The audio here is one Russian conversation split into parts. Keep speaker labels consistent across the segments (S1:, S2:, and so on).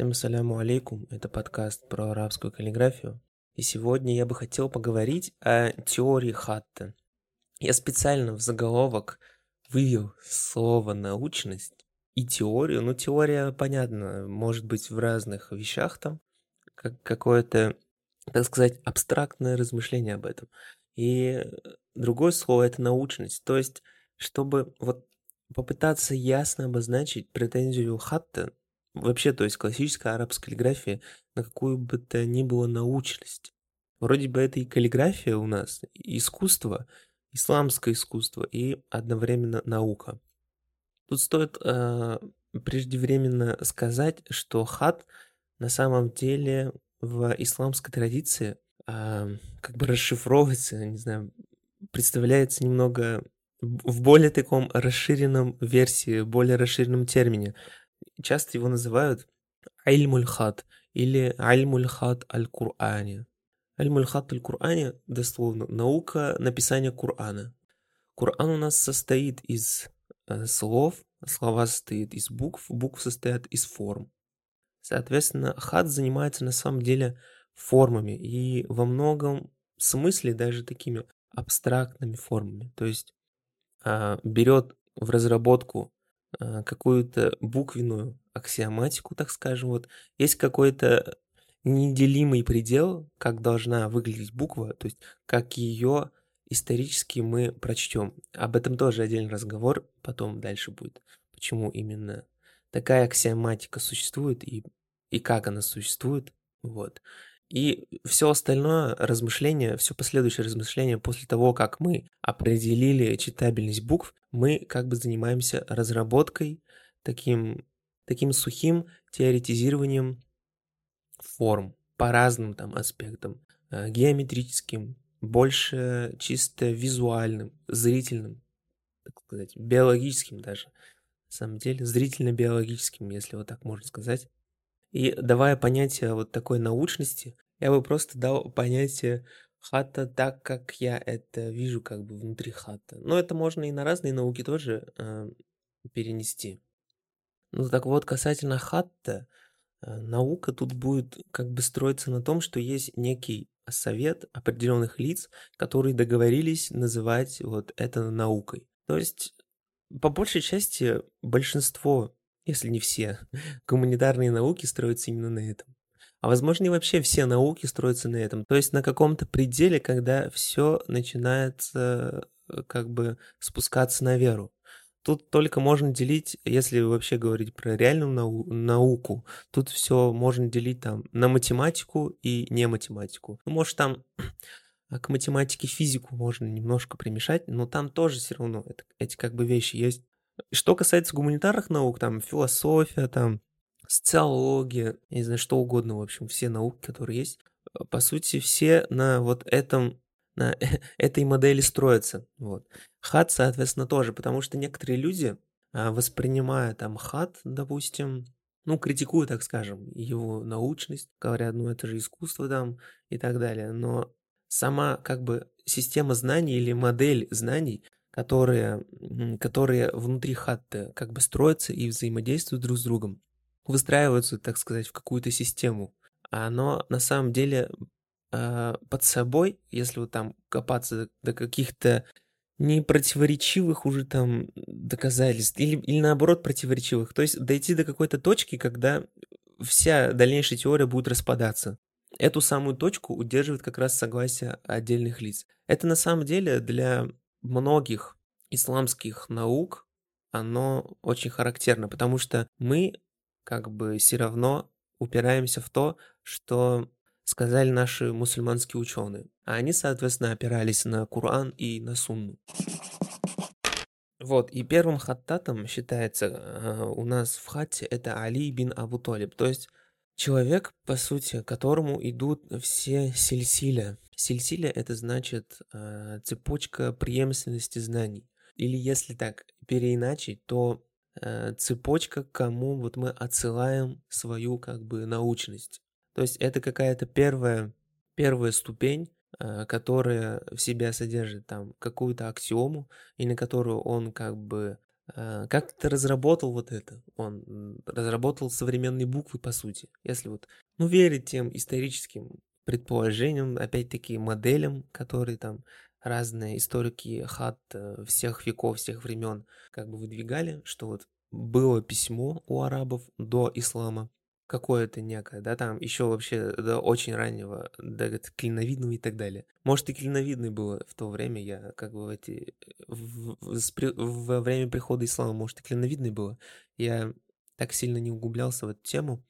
S1: Всем ассаляму алейкум, это подкаст про арабскую каллиграфию. И сегодня я бы хотел поговорить о теории Хатта. Я специально в заголовок вывел слово «научность» и теорию. Ну, теория, понятно, может быть в разных вещах там, как какое-то, так сказать, абстрактное размышление об этом. И другое слово – это научность. То есть, чтобы вот попытаться ясно обозначить претензию Хатта, вообще, то есть классическая арабская каллиграфия, на какую бы то ни было научность. Вроде бы это и каллиграфия у нас, и искусство, исламское искусство и одновременно наука. Тут стоит э, преждевременно сказать, что хат на самом деле в исламской традиции э, как бы расшифровывается, не знаю, представляется немного в более таком расширенном версии, более расширенном термине. Часто его называют альмуль хат или альмуль хат аль-Кур'ане. Альмуль хат аль-Кур'ане дословно наука написания Кур'ана. Кур'ан у нас состоит из э, слов, слова состоят из букв, буквы состоят из форм. Соответственно, хат занимается на самом деле формами и во многом смысле даже такими абстрактными формами. То есть а, берет в разработку какую-то буквенную аксиоматику, так скажем, вот есть какой-то неделимый предел, как должна выглядеть буква, то есть как ее исторически мы прочтем. Об этом тоже отдельный разговор потом дальше будет. Почему именно такая аксиоматика существует и, и как она существует. Вот. И все остальное размышление, все последующее размышление после того, как мы определили читабельность букв, мы как бы занимаемся разработкой, таким, таким сухим теоретизированием форм по разным там аспектам, э, геометрическим, больше чисто визуальным, зрительным, так сказать, биологическим даже, на самом деле, зрительно-биологическим, если вот так можно сказать. И давая понятие вот такой научности, я бы просто дал понятие хата так, как я это вижу как бы внутри хата. Но это можно и на разные науки тоже э, перенести. Ну так вот, касательно хатта, э, наука тут будет как бы строиться на том, что есть некий совет определенных лиц, которые договорились называть вот это наукой. То есть, по большей части, большинство если не все, гуманитарные науки строятся именно на этом. А возможно, и вообще все науки строятся на этом. То есть на каком-то пределе, когда все начинает э, как бы спускаться на веру. Тут только можно делить, если вообще говорить про реальную нау- науку, тут все можно делить там на математику и не математику. Ну, может, там к математике физику можно немножко примешать, но там тоже все равно это, эти как бы вещи есть. Что касается гуманитарных наук, там философия, там социология, я не знаю, что угодно, в общем, все науки, которые есть, э, по сути, все на вот этом, на этой модели строятся. Вот. Хат, соответственно, тоже, потому что некоторые люди, а, воспринимая там хат, допустим, ну, критикуют, так скажем, его научность, говорят, ну, это же искусство там и так далее, но сама как бы система знаний или модель знаний которые, которые внутри хатты как бы строятся и взаимодействуют друг с другом, выстраиваются, так сказать, в какую-то систему. А оно на самом деле э, под собой, если вот там копаться до каких-то не противоречивых уже там доказательств, или, или наоборот противоречивых, то есть дойти до какой-то точки, когда вся дальнейшая теория будет распадаться. Эту самую точку удерживает как раз согласие отдельных лиц. Это на самом деле для многих исламских наук оно очень характерно, потому что мы как бы все равно упираемся в то, что сказали наши мусульманские ученые. А они, соответственно, опирались на Коран и на Сунну. Вот, и первым хаттатом считается э, у нас в хатте это Али бин Абу Талиб, то есть человек, по сути, которому идут все сильсиля, Сильсиля — это значит э, цепочка преемственности знаний. Или если так переиначить, то цепочка, к кому вот мы отсылаем свою как бы научность. То есть это какая-то первая, первая ступень, э, которая в себя содержит там какую-то аксиому, и на которую он как бы э, как ты разработал вот это? Он разработал современные буквы, по сути. Если вот, ну, верить тем историческим предположениям, опять-таки, моделям, которые там разные историки хат э, всех веков, всех времен как бы выдвигали, что вот было письмо у арабов до ислама, какое-то некое, да, там еще вообще до очень раннего, до клиновидного и так далее. Может, и клиновидный было в то время, я как бы в эти... В, в, во время прихода ислама, может, и клиновидный было. Я так сильно не углублялся в эту тему.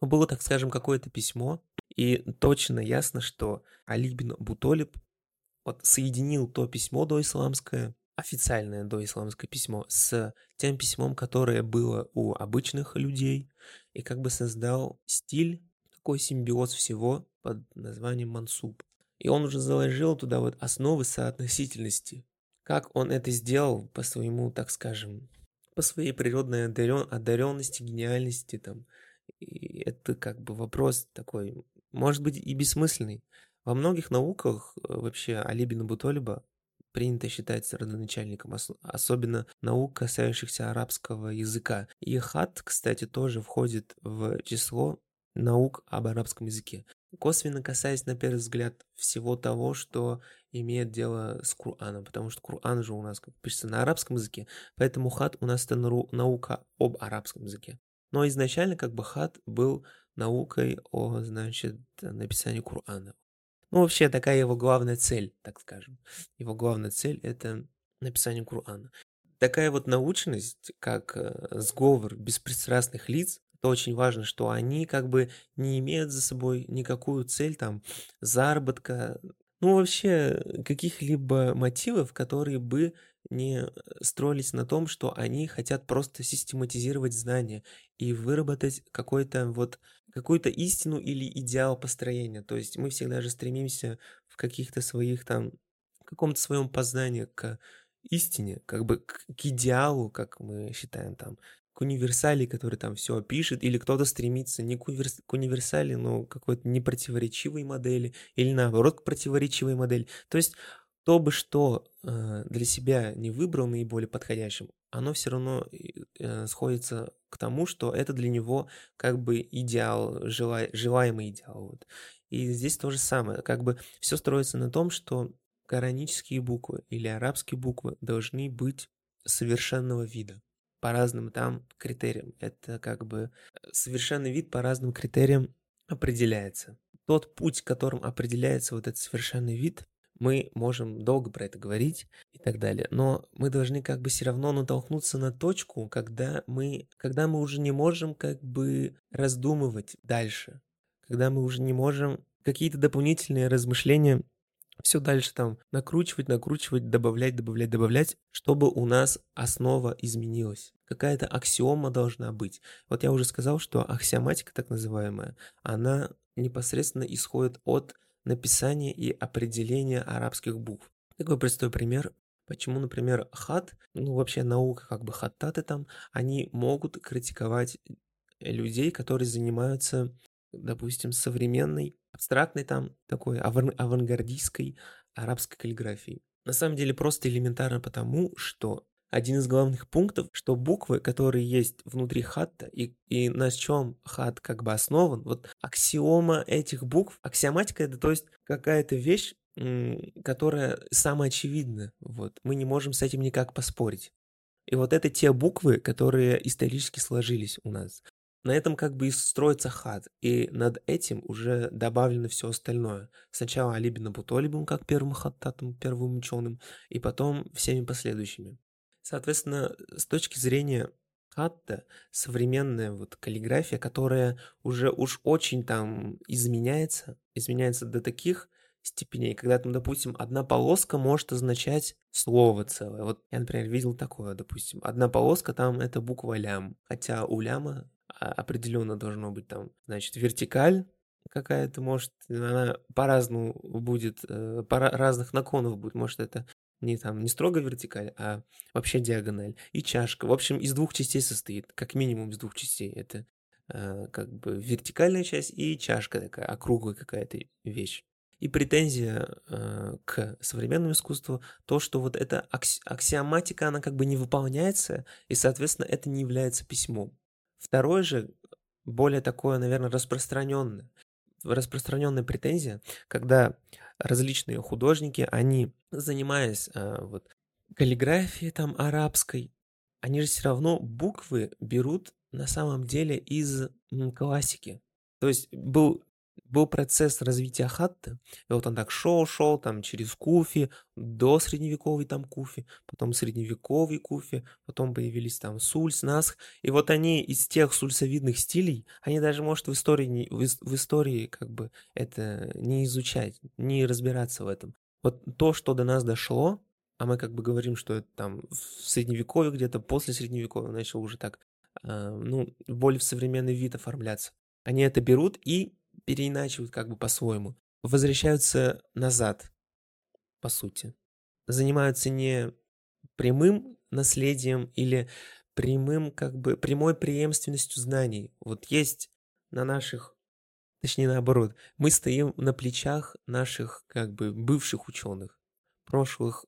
S1: Но было, так скажем, какое-то письмо, и точно ясно, что Али бин Бутолиб вот соединил то письмо доисламское официальное доисламское письмо с тем письмом, которое было у обычных людей, и как бы создал стиль, такой симбиоз всего под названием мансуб. И он уже заложил туда вот основы соотносительности. Как он это сделал по своему, так скажем, по своей природной одарен, одаренности, гениальности там. И это как бы вопрос такой, может быть, и бессмысленный. Во многих науках э, вообще Алибина Бутолиба принято считать родоначальником, особенно наук, касающихся арабского языка. И хат, кстати, тоже входит в число наук об арабском языке. Косвенно касаясь, на первый взгляд, всего того, что имеет дело с Кураном, потому что Куран же у нас как пишется на арабском языке, поэтому хат у нас это наука об арабском языке. Но изначально как бы хат был наукой о, значит, написании Курана, ну, вообще, такая его главная цель, так скажем. Его главная цель — это написание Кур'ана. Такая вот научность, как э, сговор беспристрастных лиц, это очень важно, что они как бы не имеют за собой никакую цель там заработка, ну вообще каких-либо мотивов, которые бы не строились на том, что они хотят просто систематизировать знания и выработать какой-то вот какую-то истину или идеал построения. То есть мы всегда же стремимся в каких-то своих там, в каком-то своем познании к истине, как бы к, к идеалу, как мы считаем там, к универсали, который там все пишет, или кто-то стремится не к, универс... к универсали, но к какой-то непротиворечивой модели, или наоборот к противоречивой модели. То есть то бы что э, для себя не выбрал наиболее подходящим, оно все равно э, сходится к тому, что это для него как бы идеал, жела, желаемый идеал. Вот. И здесь то же самое. Как бы все строится на том, что коранические буквы или арабские буквы должны быть совершенного вида по разным там критериям. Это как бы э, совершенный вид по разным критериям определяется. Тот путь, которым определяется вот этот совершенный вид, мы можем долго про это говорить и так далее, но мы должны как бы все равно натолкнуться на точку, когда мы, когда мы уже не можем как бы раздумывать дальше, когда мы уже не можем какие-то дополнительные размышления все дальше там накручивать, накручивать, добавлять, добавлять, добавлять, чтобы у нас основа изменилась. Какая-то аксиома должна быть. Вот я уже сказал, что аксиоматика так называемая, она непосредственно исходит от написания и определения арабских букв. Такой простой пример. Почему, например, хат, ну вообще наука, как бы хаттаты там, они могут критиковать людей, которые занимаются, допустим, современной, абстрактной там, такой аван- авангардистской арабской каллиграфией. На самом деле просто элементарно потому, что один из главных пунктов, что буквы, которые есть внутри хатта, и, и на чем хат как бы основан, вот аксиома этих букв, аксиоматика это то есть какая-то вещь, которая самая очевидна, вот, мы не можем с этим никак поспорить. И вот это те буквы, которые исторически сложились у нас. На этом как бы и строится хат, и над этим уже добавлено все остальное. Сначала Алибин Абутолибом как первым хаттатом, первым ученым, и потом всеми последующими. Соответственно, с точки зрения хатта, современная вот каллиграфия, которая уже уж очень там изменяется, изменяется до таких степеней, когда там, допустим, одна полоска может означать слово целое. Вот я, например, видел такое, допустим, одна полоска там это буква лям, хотя у ляма определенно должно быть там, значит, вертикаль какая-то, может, она по-разному будет, э, по разных наклонов будет, может, это не там, не строго вертикаль, а вообще диагональ. И чашка. В общем, из двух частей состоит, как минимум из двух частей. Это э, как бы вертикальная часть и чашка такая, округлая какая-то вещь. И претензия э, к современному искусству то, что вот эта акси- аксиоматика, она как бы не выполняется, и, соответственно, это не является письмом. Второе же, более такое, наверное, распространенное, распространенная претензия, когда различные художники, они, занимаясь э, вот, каллиграфией там арабской, они же все равно буквы берут на самом деле из классики. То есть был был процесс развития хатта, и вот он так шел, шел там через куфи, до средневековой там куфи, потом средневековый куфи, потом появились там сульс, насх, и вот они из тех сульсовидных стилей, они даже, может, в истории, не, в, в истории как бы это не изучать, не разбираться в этом. Вот то, что до нас дошло, а мы как бы говорим, что это там в средневековье где-то, после средневековья начал уже так, э, ну, более в современный вид оформляться. Они это берут и переиначивают как бы по-своему, возвращаются назад, по сути. Занимаются не прямым наследием или прямым, как бы, прямой преемственностью знаний. Вот есть на наших, точнее наоборот, мы стоим на плечах наших, как бы, бывших ученых, прошлых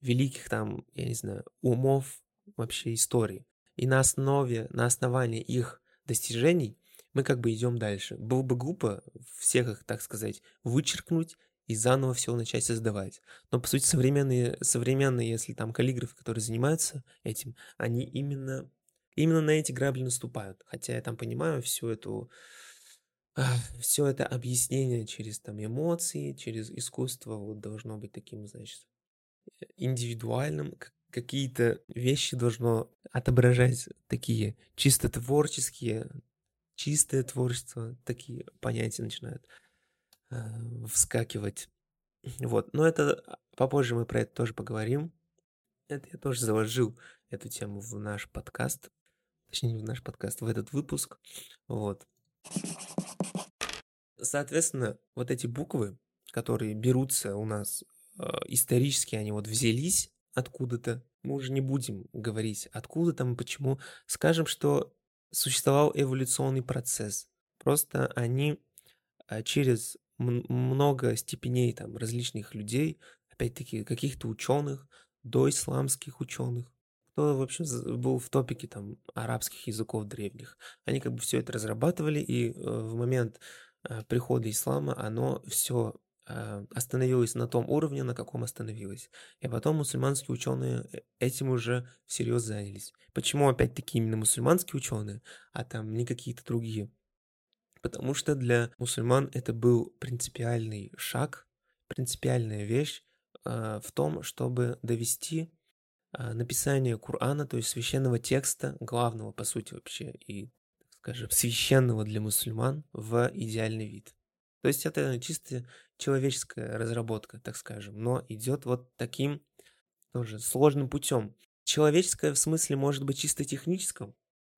S1: великих там, я не знаю, умов вообще истории. И на основе, на основании их достижений мы как бы идем дальше. Было бы глупо всех их, так сказать, вычеркнуть и заново все начать создавать. Но, по сути, современные, современные, если там каллиграфы, которые занимаются этим, они именно, именно на эти грабли наступают. Хотя я там понимаю всю эту все это объяснение через там эмоции, через искусство вот должно быть таким, значит, индивидуальным, какие-то вещи должно отображать такие чисто творческие, чистое творчество, такие понятия начинают э, вскакивать. Вот, но это а, попозже мы про это тоже поговорим. Это я тоже заложил эту тему в наш подкаст, точнее не в наш подкаст, в этот выпуск. Вот. Соответственно, вот эти буквы, которые берутся у нас э, исторически, они вот взялись откуда-то. Мы уже не будем говорить откуда там и почему. Скажем, что существовал эволюционный процесс. Просто они а, через много степеней там различных людей, опять-таки каких-то ученых, до исламских ученых, кто вообще был в топике там арабских языков древних. Они как бы все это разрабатывали, и э, в момент э, прихода ислама оно все а, остановилась на том уровне, на каком остановилась. И потом мусульманские ученые э, этим уже всерьез занялись. Почему опять-таки именно мусульманские ученые, а там не какие-то другие? Потому что для мусульман это был принципиальный шаг, принципиальная вещь э, в том, чтобы довести э, написание Корана, то есть священного текста, главного по сути вообще и, скажем, священного для мусульман в идеальный вид. То есть это чисто человеческая разработка, так скажем, но идет вот таким тоже сложным путем. Человеческое в смысле может быть чисто техническом,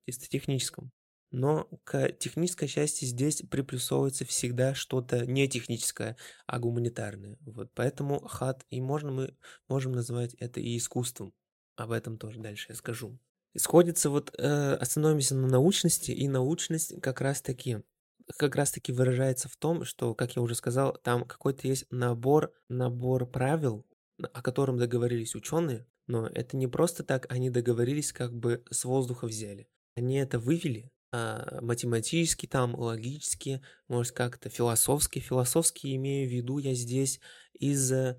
S1: чисто техническом, но к технической части здесь приплюсовывается всегда что-то не техническое, а гуманитарное. Вот поэтому хат и можно мы можем называть это и искусством. Об этом тоже дальше я скажу. Исходится вот э, остановимся на научности, и научность как раз таки как раз-таки выражается в том, что, как я уже сказал, там какой-то есть набор, набор правил, о котором договорились ученые, но это не просто так, они договорились, как бы с воздуха взяли. Они это вывели а, математически, там, логически, может, как-то философски. Философски имею в виду я здесь из а,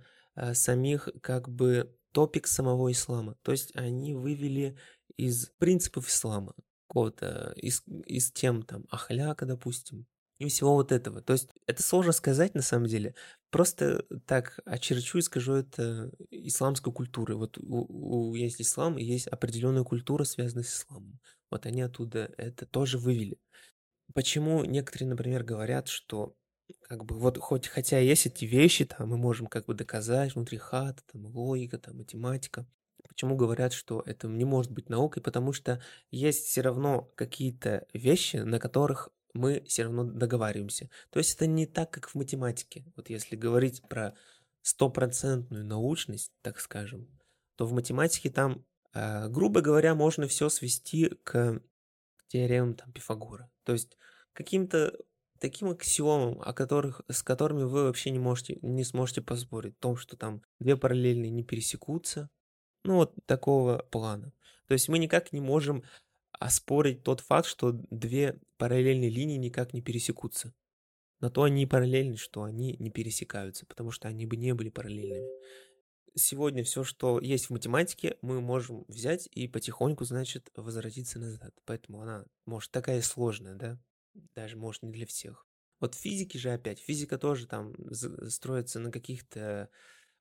S1: самих, как бы, топик самого ислама. То есть они вывели из принципов ислама какого-то, из, из тем там ахляка, допустим, и всего вот этого. То есть это сложно сказать на самом деле. Просто так очерчу и скажу это исламской культуры. Вот у, у, есть ислам, и есть определенная культура, связанная с исламом. Вот они оттуда это тоже вывели. Почему некоторые, например, говорят, что как бы вот хоть хотя есть эти вещи, там мы можем как бы доказать внутри хата, там логика, там математика, Почему говорят, что это не может быть наукой? Потому что есть все равно какие-то вещи, на которых мы все равно договариваемся. То есть это не так, как в математике. Вот если говорить про стопроцентную научность, так скажем, то в математике там, э, грубо говоря, можно все свести к теоремам там, Пифагора. То есть каким-то таким аксиомам, о которых, с которыми вы вообще не можете, не сможете поспорить. В том, что там две параллельные не пересекутся. Ну, вот такого плана. То есть мы никак не можем оспорить тот факт, что две параллельные линии никак не пересекутся. На то они и параллельны, что они не пересекаются, потому что они бы не были параллельными. Сегодня все, что есть в математике, мы можем взять и потихоньку, значит, возвратиться назад. Поэтому она, может, такая сложная, да? Даже, может, не для всех. Вот физики же опять, физика тоже там строится на каких-то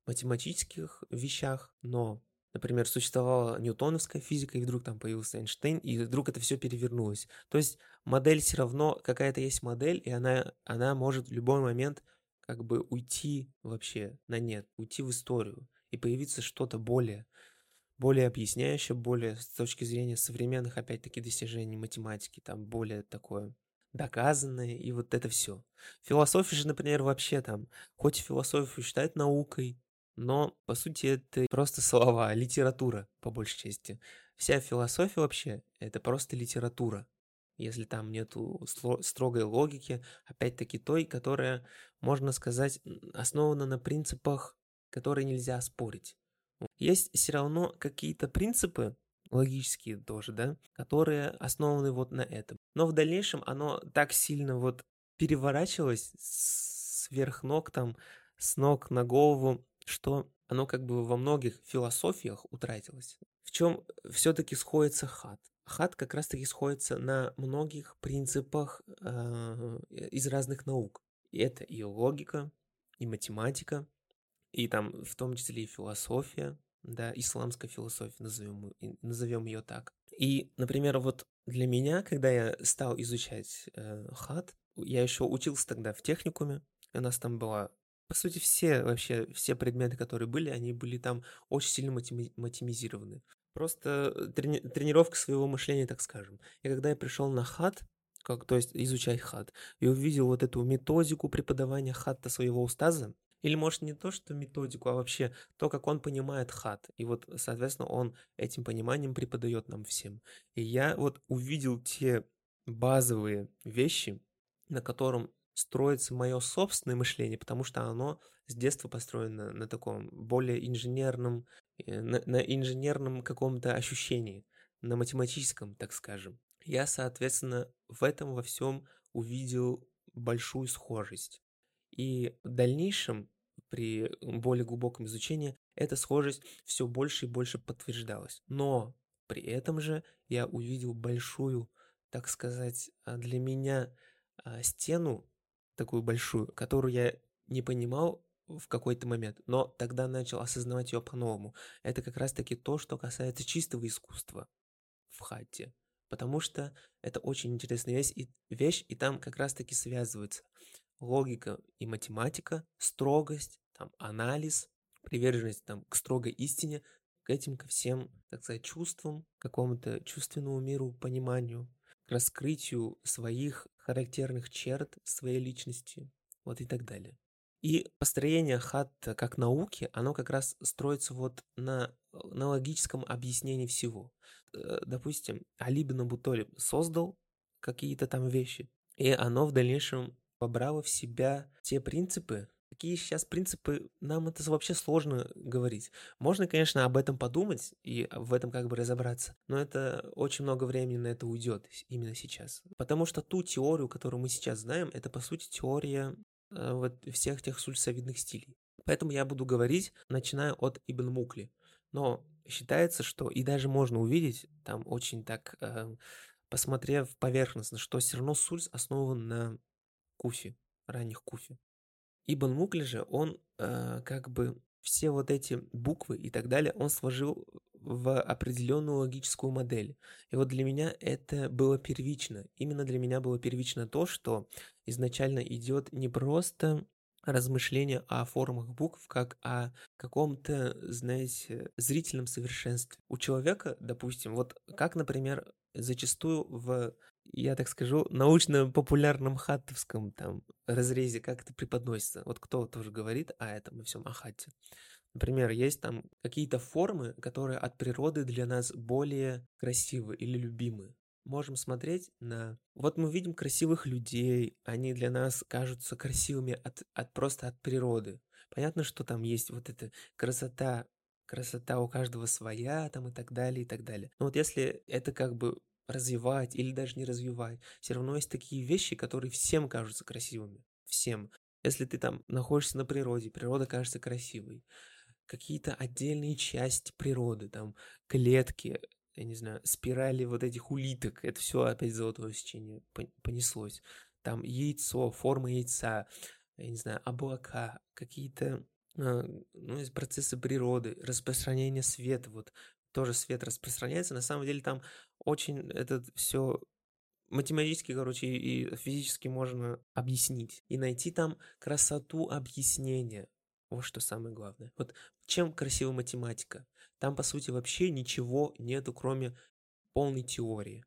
S1: математических вещах, но Например, существовала ньютоновская физика, и вдруг там появился Эйнштейн, и вдруг это все перевернулось. То есть модель все равно, какая-то есть модель, и она, она может в любой момент как бы уйти вообще на нет, уйти в историю, и появиться что-то более, более объясняющее, более с точки зрения современных, опять-таки, достижений математики, там более такое доказанное, и вот это все. Философия же, например, вообще там, хоть философию считают наукой, но, по сути, это просто слова, литература, по большей части. Вся философия вообще — это просто литература. Если там нету строгой логики, опять-таки той, которая, можно сказать, основана на принципах, которые нельзя спорить. Есть все равно какие-то принципы, логические тоже, да, которые основаны вот на этом. Но в дальнейшем оно так сильно вот переворачивалось сверх ног там, с ног на голову, что оно как бы во многих философиях утратилось. В чем все-таки сходится хат? Хат как раз-таки сходится на многих принципах э, из разных наук. И это и логика, и математика, и там в том числе и философия, да, исламская философия, назовем, назовем ее так. И, например, вот для меня, когда я стал изучать э, хат, я еще учился тогда в техникуме, у нас там была по сути, все вообще, все предметы, которые были, они были там очень сильно матемизированы. Просто э, трени- тренировка своего мышления, так скажем. И когда я пришел на хат, как, то есть изучать хат, и увидел вот эту методику преподавания хата своего устаза, или, может, не то, что методику, а вообще то, как он понимает хат. И вот, соответственно, он этим пониманием преподает нам всем. И я вот увидел те базовые вещи, на котором строится мое собственное мышление, потому что оно с детства построено на таком более инженерном, э, на, на инженерном каком-то ощущении, на математическом, так скажем. Я, соответственно, в этом во всем увидел большую схожесть. И в дальнейшем, при более глубоком изучении, эта схожесть все больше и больше подтверждалась. Но при этом же я увидел большую, так сказать, а, для меня а, стену такую большую, которую я не понимал в какой-то момент, но тогда начал осознавать ее по-новому. Это как раз-таки то, что касается чистого искусства в хате. Потому что это очень интересная вещь, и, вещь, и там как раз-таки связывается логика и математика, строгость, там, анализ, приверженность там, к строгой истине, к этим, ко всем, так сказать, чувствам, какому-то чувственному миру, пониманию, к раскрытию своих характерных черт своей личности, вот и так далее. И построение хатта как науки, оно как раз строится вот на, на логическом объяснении всего. Э, допустим, Али бин Абутолиб создал какие-то там вещи, и оно в дальнейшем побрало в себя те принципы, Какие сейчас принципы, нам это вообще сложно говорить. Можно, конечно, об этом подумать и в этом как бы разобраться, но это очень много времени на это уйдет именно сейчас. Потому что ту теорию, которую мы сейчас знаем, это по сути теория э, вот всех тех сульсовидных стилей. Поэтому я буду говорить, начиная от Ибн Мукли. Но считается, что и даже можно увидеть, там очень так, э, посмотрев поверхностно, что все равно сульс основан на куфе, ранних куфе. Ибн Мукли же, он э, как бы все вот эти буквы и так далее, он сложил в определенную логическую модель. И вот для меня это было первично. Именно для меня было первично то, что изначально идет не просто размышление о формах букв как о каком-то, знаете, зрительном совершенстве. У человека, допустим, вот как, например, зачастую в я так скажу, научно-популярном хаттовском там разрезе, как это преподносится. Вот кто тоже говорит о этом и всем, о хатте. Например, есть там какие-то формы, которые от природы для нас более красивы или любимы. можем смотреть на... Вот мы видим красивых людей, они для нас кажутся красивыми от, от просто от природы. Понятно, что там есть вот эта красота, красота у каждого своя там и так далее, и так далее. Но вот если это как бы развивать или даже не развивать, все равно есть такие вещи, которые всем кажутся красивыми. Всем. Если ты там находишься на природе, природа кажется красивой. Какие-то отдельные части природы, там клетки, я не знаю, спирали вот этих улиток, это все опять золотое сечение понеслось. Там яйцо, форма яйца, я не знаю, облака, какие-то а, ну, из процесса природы, распространение света, вот тоже свет распространяется. На самом деле там очень это все математически, короче, и физически можно объяснить. И найти там красоту объяснения. Вот что самое главное. Вот чем красива математика? Там, по сути, вообще ничего нету, кроме полной теории.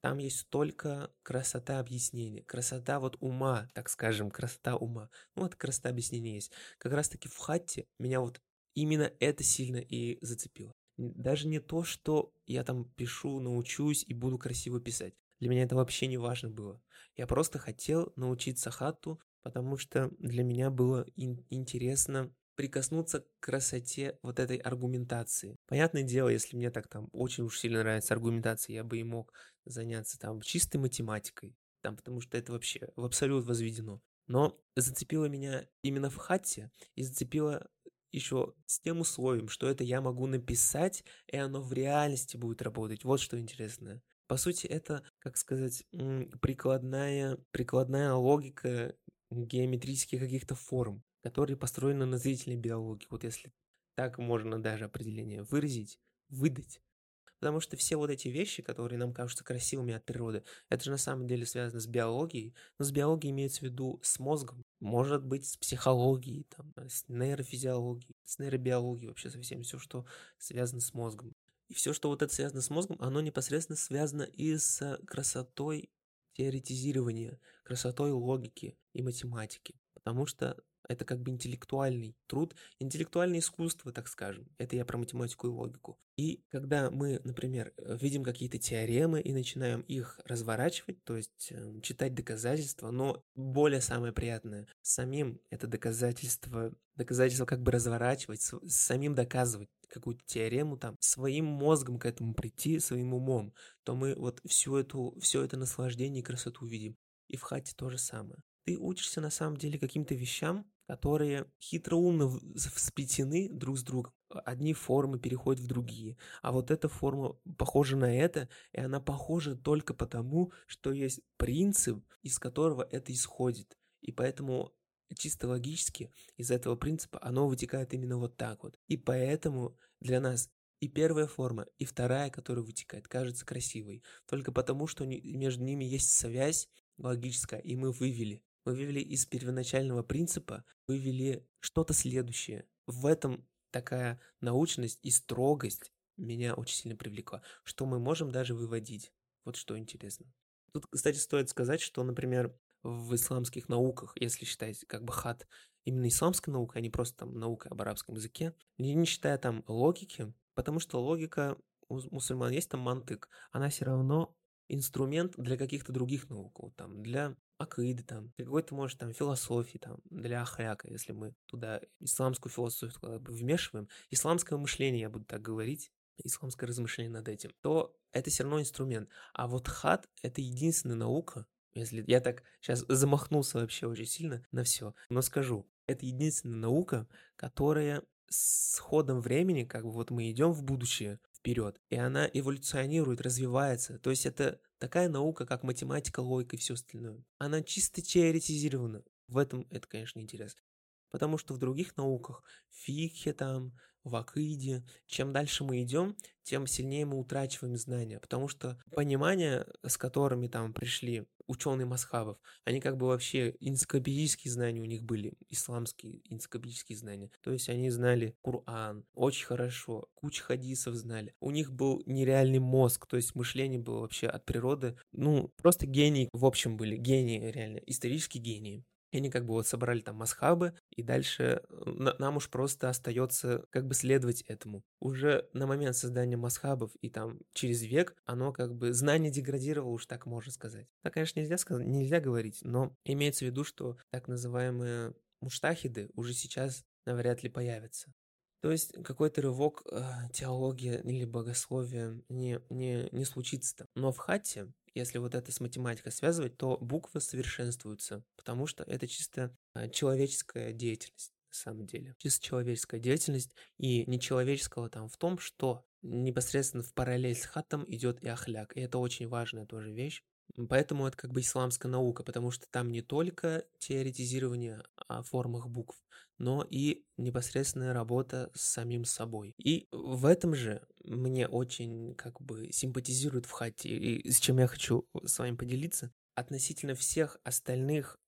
S1: Там есть только красота объяснения, красота вот ума, так скажем, красота ума. Ну вот красота объяснения есть. Как раз таки в хатте меня вот именно это сильно и зацепило. Даже не то, что я там пишу, научусь и буду красиво писать. Для меня это вообще не важно было. Я просто хотел научиться хату, потому что для меня было ин- интересно прикоснуться к красоте вот этой аргументации. Понятное дело, если мне так там очень уж сильно нравится аргументация, я бы и мог заняться там чистой математикой, там, потому что это вообще в абсолют возведено. Но зацепило меня именно в хате и зацепило еще с тем условием, что это я могу написать, и оно в реальности будет работать. Вот что интересно. По сути, это, как сказать, прикладная, прикладная логика геометрических каких-то форм которые построены на зрительной биологии. Вот если так можно даже определение выразить, выдать. Потому что все вот эти вещи, которые нам кажутся красивыми от природы, это же на самом деле связано с биологией. Но с биологией имеется в виду с мозгом. Может быть, с психологией, там, с нейрофизиологией, с нейробиологией, вообще со всем, все, что связано с мозгом. И все, что вот это связано с мозгом, оно непосредственно связано и с красотой теоретизирования, красотой логики и математики. Потому что это как бы интеллектуальный труд, интеллектуальное искусство, так скажем. Это я про математику и логику. И когда мы, например, э, видим какие-то теоремы и начинаем их разворачивать, то есть э, читать доказательства, но более самое приятное, самим это доказательство, доказательство как бы разворачивать, самим доказывать какую-то теорему, там, своим мозгом к этому прийти, своим умом, то мы вот всю эту, все это наслаждение и красоту видим. И в хате то же самое. Ты учишься на самом деле каким-то вещам, которые хитроумно сплетены друг с другом. Одни формы переходят в другие. А вот эта форма похожа на это, и она похожа только потому, что есть принцип, из которого это исходит. И поэтому чисто логически из этого принципа оно вытекает именно вот так вот. И поэтому для нас и первая форма, и вторая, которая вытекает, кажется красивой. Только потому, что между ними есть связь логическая, и мы вывели вывели из первоначального принципа, вывели что-то следующее. В этом такая научность и строгость меня очень сильно привлекла, что мы можем даже выводить. Вот что интересно. Тут, кстати, стоит сказать, что, например, в исламских науках, если считать как бы хат именно исламской наукой, а не просто там наука об арабском языке, не, не считая там логики, потому что логика у мусульман есть там мантык, она все равно инструмент для каких-то других наук, вот, там, для акиды, там, какой-то, может, там, философии, там, для ахляка, если мы туда исламскую философию как бы вмешиваем, исламское мышление, я буду так говорить, исламское размышление над этим, то это все равно инструмент. А вот хат — это единственная наука, если я так сейчас замахнулся вообще очень сильно на все, но скажу, это единственная наука, которая с ходом времени, как бы вот мы идем в будущее, вперед. И она эволюционирует, развивается. То есть это такая наука, как математика, логика и все остальное. Она чисто теоретизирована. В этом это, конечно, интересно. Потому что в других науках, в фикхе там, в акиде, чем дальше мы идем, тем сильнее мы утрачиваем знания. Потому что понимание, с которыми там пришли ученые масхабов, они как бы вообще энциклопедические знания у них были, исламские энциклопедические знания. То есть они знали Коран очень хорошо, кучу хадисов знали. У них был нереальный мозг, то есть мышление было вообще от природы. Ну, просто гений в общем были, гении реально, исторические гении. И они как бы вот собрали там масхабы, и дальше э, нам уж просто остается как бы следовать этому. Уже на момент создания масхабов и там через век оно как бы знание деградировало, уж так можно сказать. Так, конечно, нельзя сказать, нельзя говорить, но имеется в виду, что так называемые муштахиды уже сейчас навряд ли появятся. То есть какой-то рывок э, теологии или богословия не, не, не случится. Но в хате, если вот это с математикой связывать, то буквы совершенствуются, потому что это чисто э, человеческая деятельность на самом деле. Чисто человеческая деятельность и нечеловеческого там в том, что непосредственно в параллель с хатом идет и ахляк. И это очень важная тоже вещь. Поэтому это как бы исламская наука, потому что там не только теоретизирование о формах букв, но и непосредственная работа с самим собой. И в этом же мне очень как бы симпатизирует в хате, и с чем я хочу с вами поделиться, относительно всех остальных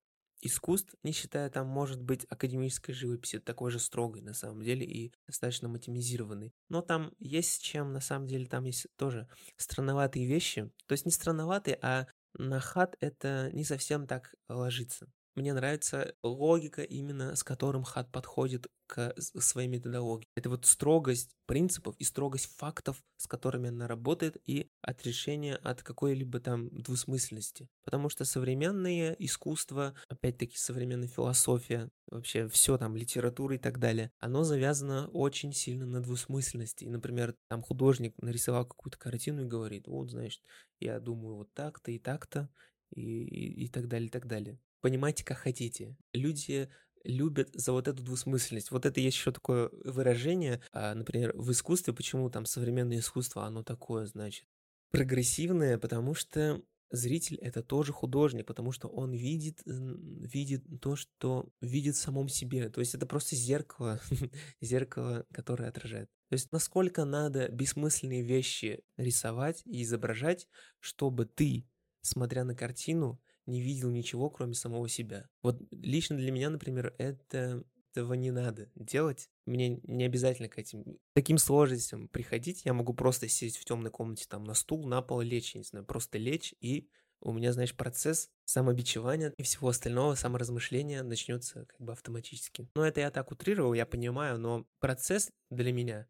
S1: искусств, не считая там, может быть, академической живописи, такой же строгой на самом деле и достаточно матемизированной. Но там есть чем, на самом деле, там есть тоже странноватые вещи. То есть не странноватые, а на хат это не совсем так ложится. Мне нравится логика именно, с которым хат подходит к своей методологии. Это вот строгость принципов и строгость фактов, с которыми она работает, и отрешение от какой-либо там двусмысленности. Потому что современное искусство, опять-таки современная философия, вообще все там, литература и так далее, оно завязано очень сильно на двусмысленности. И, например, там художник нарисовал какую-то картину и говорит, вот, значит, я думаю вот так-то и так-то, и, и, и так далее, и так далее понимайте, как хотите. Люди любят за вот эту двусмысленность. Вот это есть еще такое выражение, а, например, в искусстве, почему там современное искусство, оно такое, значит, прогрессивное, потому что зритель это тоже художник, потому что он видит, видит то, что видит в самом себе. То есть это просто зеркало, зеркало, которое отражает. То есть насколько надо бессмысленные вещи рисовать и изображать, чтобы ты, смотря на картину, не видел ничего, кроме самого себя. Вот лично для меня, например, это этого не надо делать. Мне не обязательно к этим таким сложностям приходить. Я могу просто сидеть в темной комнате, там на стул, на пол лечь, не знаю, просто лечь, и у меня, знаешь, процесс самобичевания и всего остального, саморазмышления начнется как бы автоматически. Ну, это я так утрировал, я понимаю, но процесс для меня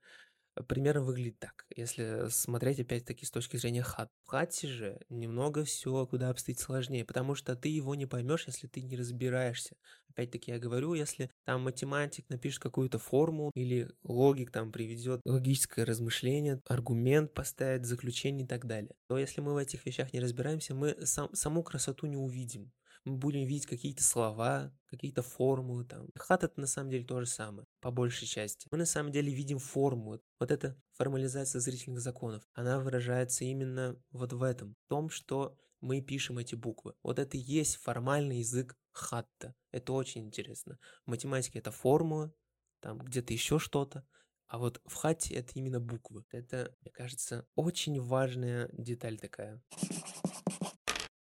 S1: примерно выглядит так, если смотреть опять-таки с точки зрения хат. В хате же немного все куда обстоит сложнее, потому что ты его не поймешь, если ты не разбираешься. Опять-таки я говорю, если там математик напишет какую-то форму или логик там приведет логическое размышление, аргумент поставит, заключение и так далее, то если мы в этих вещах не разбираемся, мы сам, саму красоту не увидим мы будем видеть какие-то слова, какие-то формулы там. Хат это на самом деле то же самое, по большей части. Мы на самом деле видим форму. Вот эта формализация зрительных законов, она выражается именно вот в этом, в том, что мы пишем эти буквы. Вот это и есть формальный язык хатта. Это очень интересно. В математике это формула, там где-то еще что-то, а вот в хате это именно буквы. Это, мне кажется, очень важная деталь такая.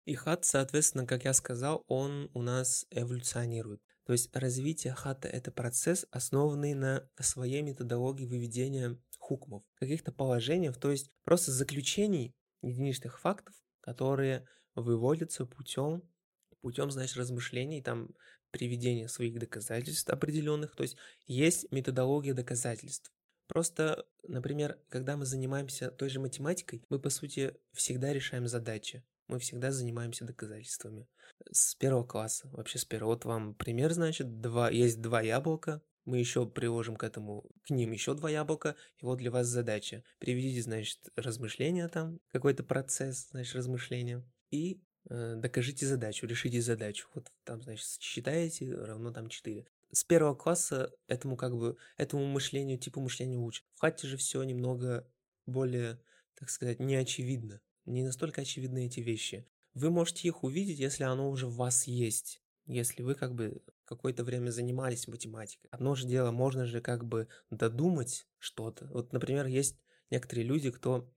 S1: И хат, соответственно, как я сказал, он у нас эволюционирует. То есть развитие хата – это процесс, основанный на своей методологии выведения хукмов, каких-то положений, то есть просто заключений единичных фактов, которые выводятся путем, путем, значит, размышлений, там, приведения своих доказательств определенных. То есть есть методология доказательств. Просто, например, когда мы занимаемся той же математикой, мы, по сути, всегда решаем задачи мы всегда занимаемся доказательствами. С первого класса, вообще с первого. Вот вам пример, значит, два, есть два яблока, мы еще приложим к этому, к ним еще два яблока, и вот для вас задача. Приведите, значит, размышления там, какой-то процесс, значит, размышления, и э, докажите задачу, решите задачу. Вот там, значит, считаете, равно там 4. С первого класса этому как бы, этому мышлению, типу мышления учат. В хате же все немного более, так сказать, неочевидно не настолько очевидны эти вещи. Вы можете их увидеть, если оно уже в вас есть. Если вы как бы какое-то время занимались математикой. Одно же дело, можно же как бы додумать что-то. Вот, например, есть некоторые люди, кто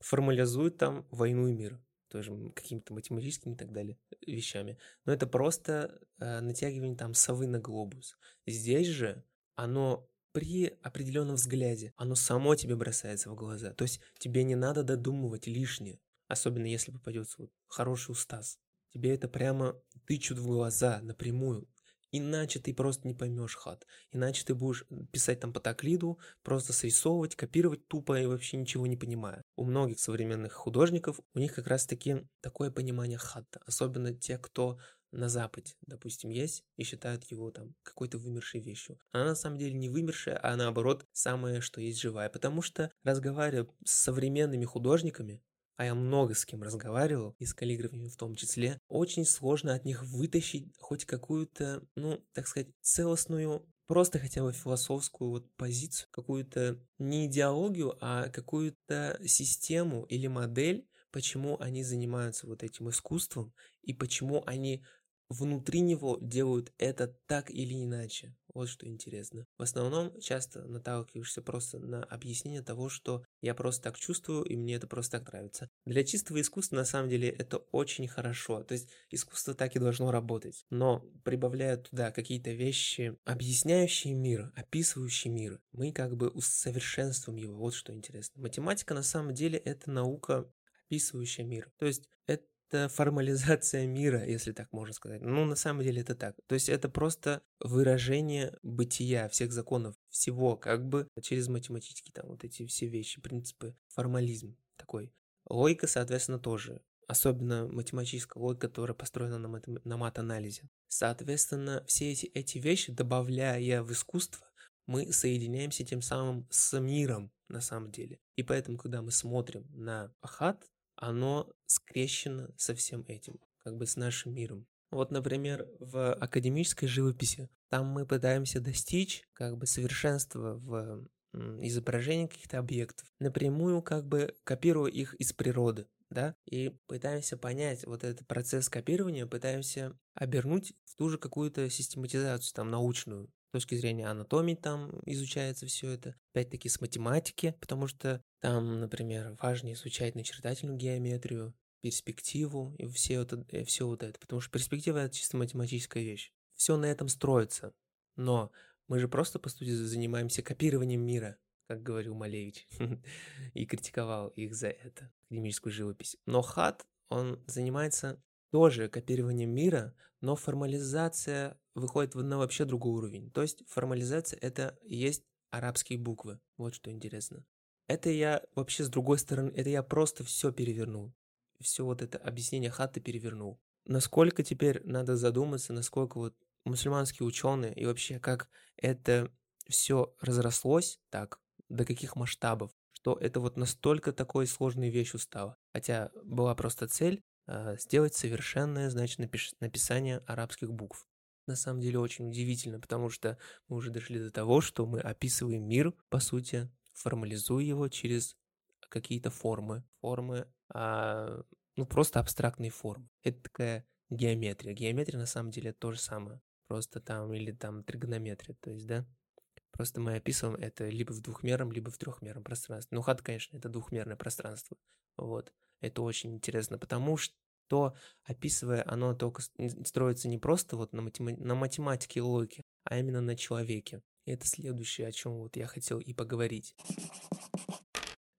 S1: формализует там войну и мир тоже какими-то математическими и так далее вещами. Но это просто э, натягивание там совы на глобус. Здесь же оно при определенном взгляде, оно само тебе бросается в глаза. То есть тебе не надо додумывать лишнее. Особенно если попадется вот хороший устаз. тебе это прямо тычут в глаза напрямую. Иначе ты просто не поймешь хат. Иначе ты будешь писать там по таклиду, просто срисовывать, копировать тупо и вообще ничего не понимая. У многих современных художников у них как раз таки такое понимание хата. Особенно те, кто на Западе, допустим, есть и считают его там какой-то вымершей вещью. Она на самом деле не вымершая, а наоборот самое, что есть живая. Потому что разговаривая с современными художниками, а я много с кем разговаривал, и с каллиграфами в том числе, очень сложно от них вытащить хоть какую-то, ну, так сказать, целостную просто хотя бы философскую вот позицию, какую-то не идеологию, а какую-то систему или модель, почему они занимаются вот этим искусством и почему они внутри него делают это так или иначе. Вот что интересно. В основном часто наталкиваешься просто на объяснение того, что я просто так чувствую, и мне это просто так нравится. Для чистого искусства на самом деле это очень хорошо. То есть искусство так и должно работать. Но прибавляя туда какие-то вещи, объясняющие мир, описывающие мир, мы как бы усовершенствуем его. Вот что интересно. Математика на самом деле это наука, описывающая мир. То есть это это формализация мира, если так можно сказать. Ну, на самом деле это так. То есть это просто выражение бытия всех законов, всего, как бы через математические там вот эти все вещи, принципы, формализм такой. Логика, соответственно, тоже. Особенно математическая логика, которая построена на, мат- на мат-анализе. Соответственно, все эти, эти вещи, добавляя в искусство, мы соединяемся тем самым с миром на самом деле. И поэтому, когда мы смотрим на Ахат, оно скрещено со всем этим, как бы с нашим миром. Вот, например, в академической живописи там мы пытаемся достичь как бы совершенства в изображении каких-то объектов, напрямую как бы копируя их из природы, да, и пытаемся понять вот этот процесс копирования, пытаемся обернуть в ту же какую-то систематизацию там научную, точки зрения анатомии там изучается все это, опять-таки с математики, потому что там, например, важно изучать начертательную геометрию, перспективу и все, это, и все вот это, потому что перспектива это чисто математическая вещь. Все на этом строится, но мы же просто, по сути, занимаемся копированием мира, как говорил Малевич, и критиковал их за это, академическую живопись. Но Хат, он занимается тоже копированием мира, но формализация выходит на вообще другой уровень. То есть формализация это есть арабские буквы. Вот что интересно. Это я вообще с другой стороны, это я просто все перевернул. Все вот это объяснение хаты перевернул. Насколько теперь надо задуматься, насколько вот мусульманские ученые и вообще как это все разрослось так, до каких масштабов, что это вот настолько такой сложной вещью стало. Хотя была просто цель э, сделать совершенное, значит, напиш- написание арабских букв на самом деле очень удивительно, потому что мы уже дошли до того, что мы описываем мир, по сути, формализуя его через какие-то формы. Формы, а, ну, просто абстрактные формы. Это такая геометрия. Геометрия, на самом деле, то же самое. Просто там, или там тригонометрия, то есть, да? Просто мы описываем это либо в двухмерном, либо в трехмерном пространстве. Ну, хат, конечно, это двухмерное пространство. Вот. Это очень интересно, потому что то, описывая, оно только строится не просто вот на, матема- на математике и логике, а именно на человеке. И это следующее, о чем вот я хотел и поговорить.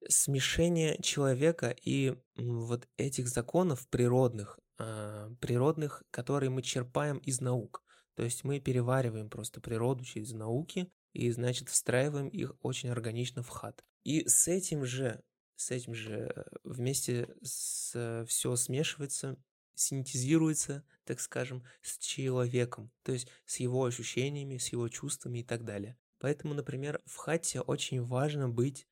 S1: Смешение человека и вот этих законов природных, э, природных, которые мы черпаем из наук. То есть мы перевариваем просто природу через науки и, значит, встраиваем их очень органично в хат. И с этим же с этим же э, вместе с, все смешивается, синтезируется, так скажем, с человеком, то есть с его ощущениями, с его чувствами и так далее. Поэтому, например, в хате очень важно быть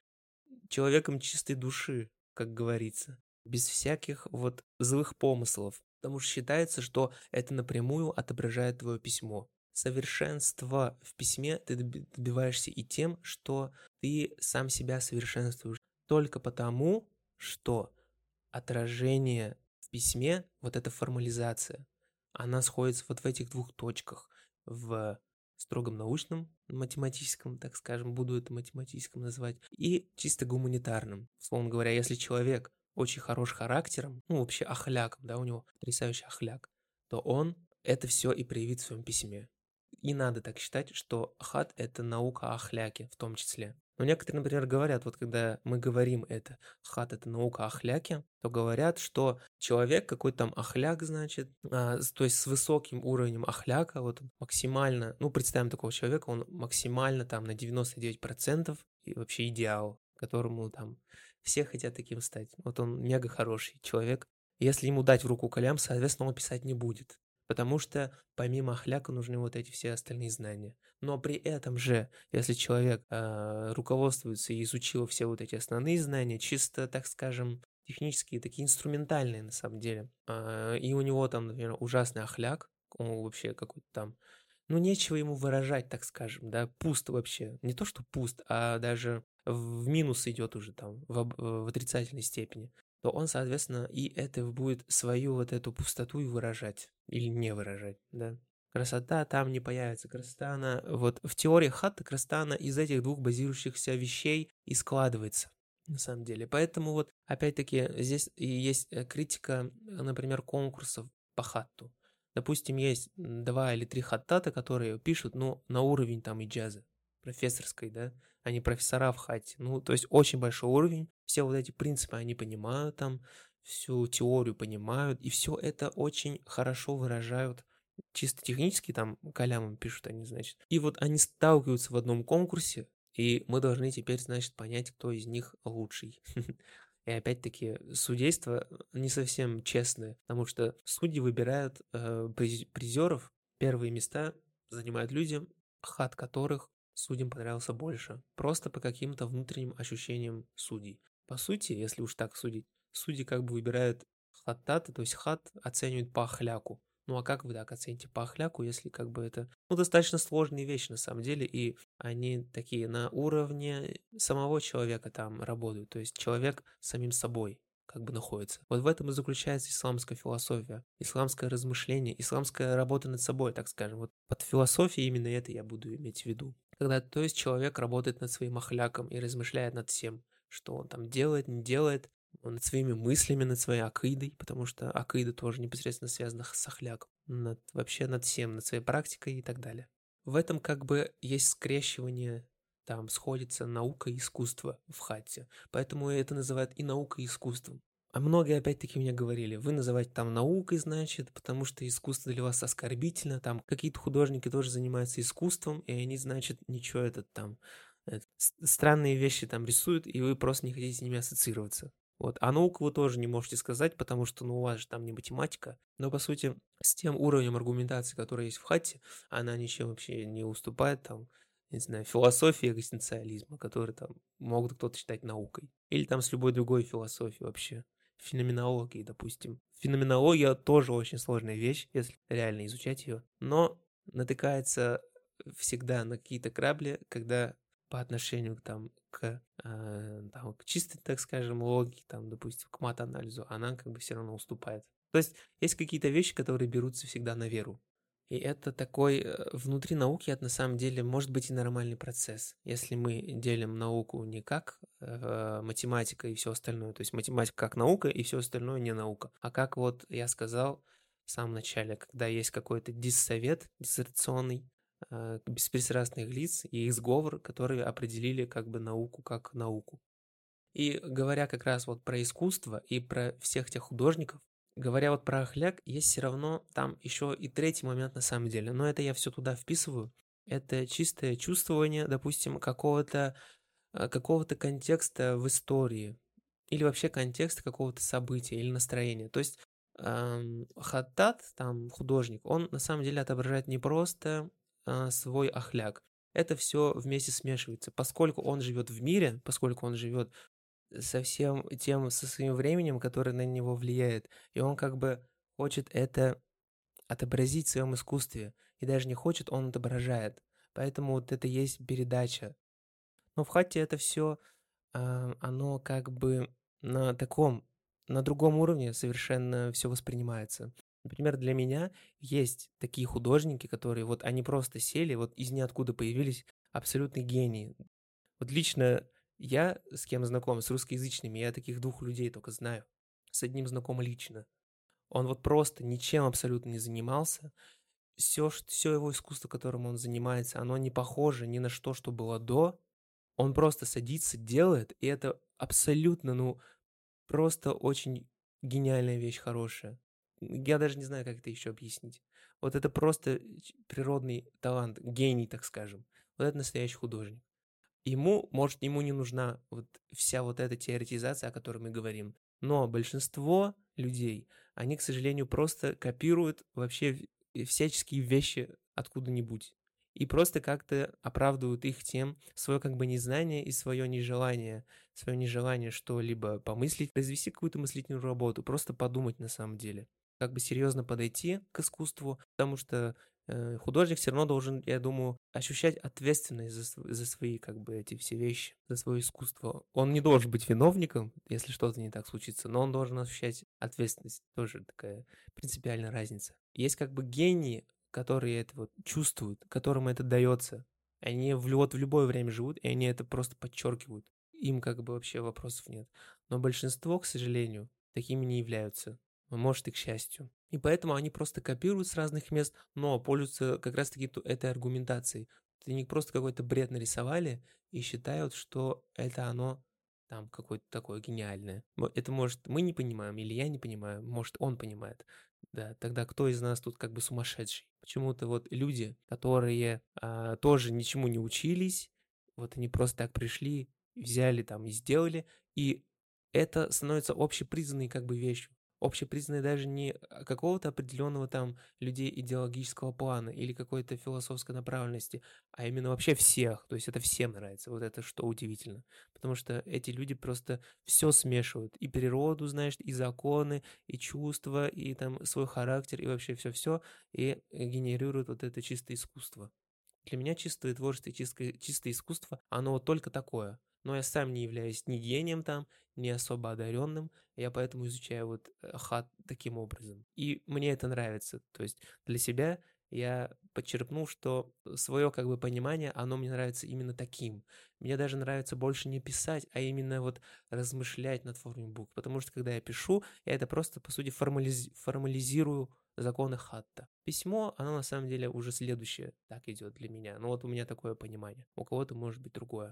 S1: человеком чистой души, как говорится, без всяких вот злых помыслов, потому что считается, что это напрямую отображает твое письмо. Совершенство в письме ты добиваешься и тем, что ты сам себя совершенствуешь только потому, что отражение в письме, вот эта формализация, она сходится вот в этих двух точках, в строгом научном, математическом, так скажем, буду это математическом называть, и чисто гуманитарном. Словно говоря, если человек очень хорош характером, ну вообще ахляком, да, у него потрясающий ахляк, то он это все и проявит в своем письме. И надо так считать, что хат – это наука о ахляке в том числе. Но некоторые, например, говорят, вот когда мы говорим это, хат — это наука о хляке, то говорят, что человек какой-то там ахляк, значит, а, то есть с высоким уровнем ахляка, вот максимально, ну, представим такого человека, он максимально там на 99% и вообще идеал, которому там все хотят таким стать. Вот он мега хороший человек. Если ему дать в руку калям, соответственно, он писать не будет потому что помимо ахляка нужны вот эти все остальные знания. Но при этом же, если человек э, руководствуется и изучил все вот эти основные знания, чисто, так скажем, технические, такие инструментальные на самом деле, э, и у него там, например, ужасный ахляк, он вообще какой-то там, ну, нечего ему выражать, так скажем, да, пусто вообще. Не то, что пуст, а даже в минус идет уже там, в, в отрицательной степени то он, соответственно, и это будет свою вот эту пустоту и выражать, или не выражать, да. Красота там не появится. Красота, она, вот в теории хатта, красота, она из этих двух базирующихся вещей и складывается, на самом деле. Поэтому вот, опять-таки, здесь есть э, критика, например, конкурсов по хатту. Допустим, есть два или три хаттата, которые пишут, ну, на уровень там и джаза, профессорской, да, а не профессора в хате. Ну, то есть очень большой уровень, все вот эти принципы они понимают там, всю теорию понимают, и все это очень хорошо выражают чисто технически, там калямом пишут они, значит. И вот они сталкиваются в одном конкурсе, и мы должны теперь, значит, понять, кто из них лучший. И опять-таки судейство не совсем честное, потому что судьи выбирают э, призеров, первые места занимают люди, хат которых судьям понравился больше, просто по каким-то внутренним ощущениям судей. По сути, если уж так судить, судьи как бы выбирают хаттаты, то есть хат оценивают по хляку. Ну а как вы так оцените по хляку, если как бы это, ну, достаточно сложные вещи на самом деле, и они такие на уровне самого человека там работают, то есть человек самим собой как бы находится. Вот в этом и заключается исламская философия, исламское размышление, исламская работа над собой, так скажем. Вот под философией именно это я буду иметь в виду. Когда, то есть, человек работает над своим ахляком и размышляет над всем, что он там делает, не делает, над своими мыслями, над своей акидой, потому что акида тоже непосредственно связана с ахляком, над, вообще над всем, над своей практикой и так далее. В этом как бы есть скрещивание, там сходится наука и искусство в хате, поэтому это называют и наука, и искусством. А многие опять-таки мне говорили, вы называете там наукой, значит, потому что искусство для вас оскорбительно, там какие-то художники тоже занимаются искусством, и они, значит, ничего этот там, странные вещи там рисуют, и вы просто не хотите с ними ассоциироваться. Вот. А науку вы тоже не можете сказать, потому что ну, у вас же там не математика. Но, по сути, с тем уровнем аргументации, который есть в хате, она ничем вообще не уступает там, не знаю, философии экзистенциализма, который там могут кто-то считать наукой. Или там с любой другой философией вообще феноменологии, допустим. Феноменология тоже очень сложная вещь, если реально изучать ее, но натыкается всегда на какие-то грабли, когда по отношению там, к, э, там, к чистой, так скажем, логике, там, допустим, к мат-анализу, она как бы все равно уступает. То есть есть какие-то вещи, которые берутся всегда на веру. И это такой, э, внутри науки это на самом деле может быть и нормальный процесс. Если мы делим науку не как э, математика и все остальное, то есть математика как наука и все остальное не наука, а как вот я сказал в самом начале, когда есть какой-то диссовет диссертационный, беспристрастных лиц и их сговор, которые определили как бы науку как науку. И говоря как раз вот про искусство и про всех тех художников, Говоря вот про Ахляк, есть все равно там еще и третий момент на самом деле, но это я все туда вписываю. Это чистое чувствование, допустим, какого-то э, какого-то контекста в истории или вообще контекста какого-то события или настроения. То есть эм, Хаттат, там художник, он на самом деле отображает не просто э, свой ахляк, это все вместе смешивается, поскольку он живет в мире, поскольку он живет со всем тем, со своим временем, которое на него влияет. И он как бы хочет это отобразить в своем искусстве. И даже не хочет, он отображает. Поэтому вот это есть передача. Но в хате это все, а, оно как бы на таком, на другом уровне совершенно все воспринимается. Например, для меня есть такие художники, которые вот они просто сели, вот из ниоткуда появились абсолютные гении. Вот лично я с кем знаком, с русскоязычными, я таких двух людей только знаю. С одним знаком лично. Он вот просто ничем абсолютно не занимался. Все, все его искусство, которым он занимается, оно не похоже ни на что, что было до. Он просто садится, делает, и это абсолютно, ну, просто очень гениальная вещь, хорошая. Я даже не знаю, как это еще объяснить. Вот это просто природный талант, гений, так скажем. Вот это настоящий художник. Ему, может, ему не нужна вот вся вот эта теоретизация, о которой мы говорим. Но большинство людей, они, к сожалению, просто копируют вообще всяческие вещи откуда-нибудь. И просто как-то оправдывают их тем, свое как бы незнание и свое нежелание, свое нежелание что-либо помыслить, произвести какую-то мыслительную работу, просто подумать на самом деле как бы серьезно подойти к искусству, потому что э, художник все равно должен, я думаю, ощущать ответственность за, за свои как бы эти все вещи, за свое искусство. Он не должен быть виновником, если что-то не так случится, но он должен ощущать ответственность. Тоже такая принципиальная разница. Есть как бы гении, которые это вот чувствуют, которым это дается. Они в, вот в любое время живут, и они это просто подчеркивают. Им как бы вообще вопросов нет. Но большинство, к сожалению, такими не являются может и к счастью. И поэтому они просто копируют с разных мест, но пользуются как раз-таки этой аргументацией. Это не просто какой-то бред нарисовали и считают, что это оно там какое-то такое гениальное. Это может мы не понимаем, или я не понимаю, может он понимает. Да, тогда кто из нас тут как бы сумасшедший? Почему-то вот люди, которые а, тоже ничему не учились, вот они просто так пришли, взяли там и сделали, и это становится общепризнанной как бы вещью общепризнанной даже не какого-то определенного там людей идеологического плана или какой-то философской направленности, а именно вообще всех. То есть это всем нравится. Вот это что удивительно. Потому что эти люди просто все смешивают. И природу, знаешь, и законы, и чувства, и там свой характер, и вообще все-все. И генерируют вот это чистое искусство. Для меня чистое творчество и чистое, чистое искусство, оно вот только такое – но я сам не являюсь ни гением там, ни особо одаренным, я поэтому изучаю вот э, хат таким образом. И мне это нравится, то есть для себя я подчеркнул, что свое как бы понимание, оно мне нравится именно таким. Мне даже нравится больше не писать, а именно вот размышлять над формой букв, потому что когда я пишу, я это просто, по сути, формализ... формализирую законы хатта. Письмо, оно на самом деле уже следующее так идет для меня. Но вот у меня такое понимание. У кого-то может быть другое.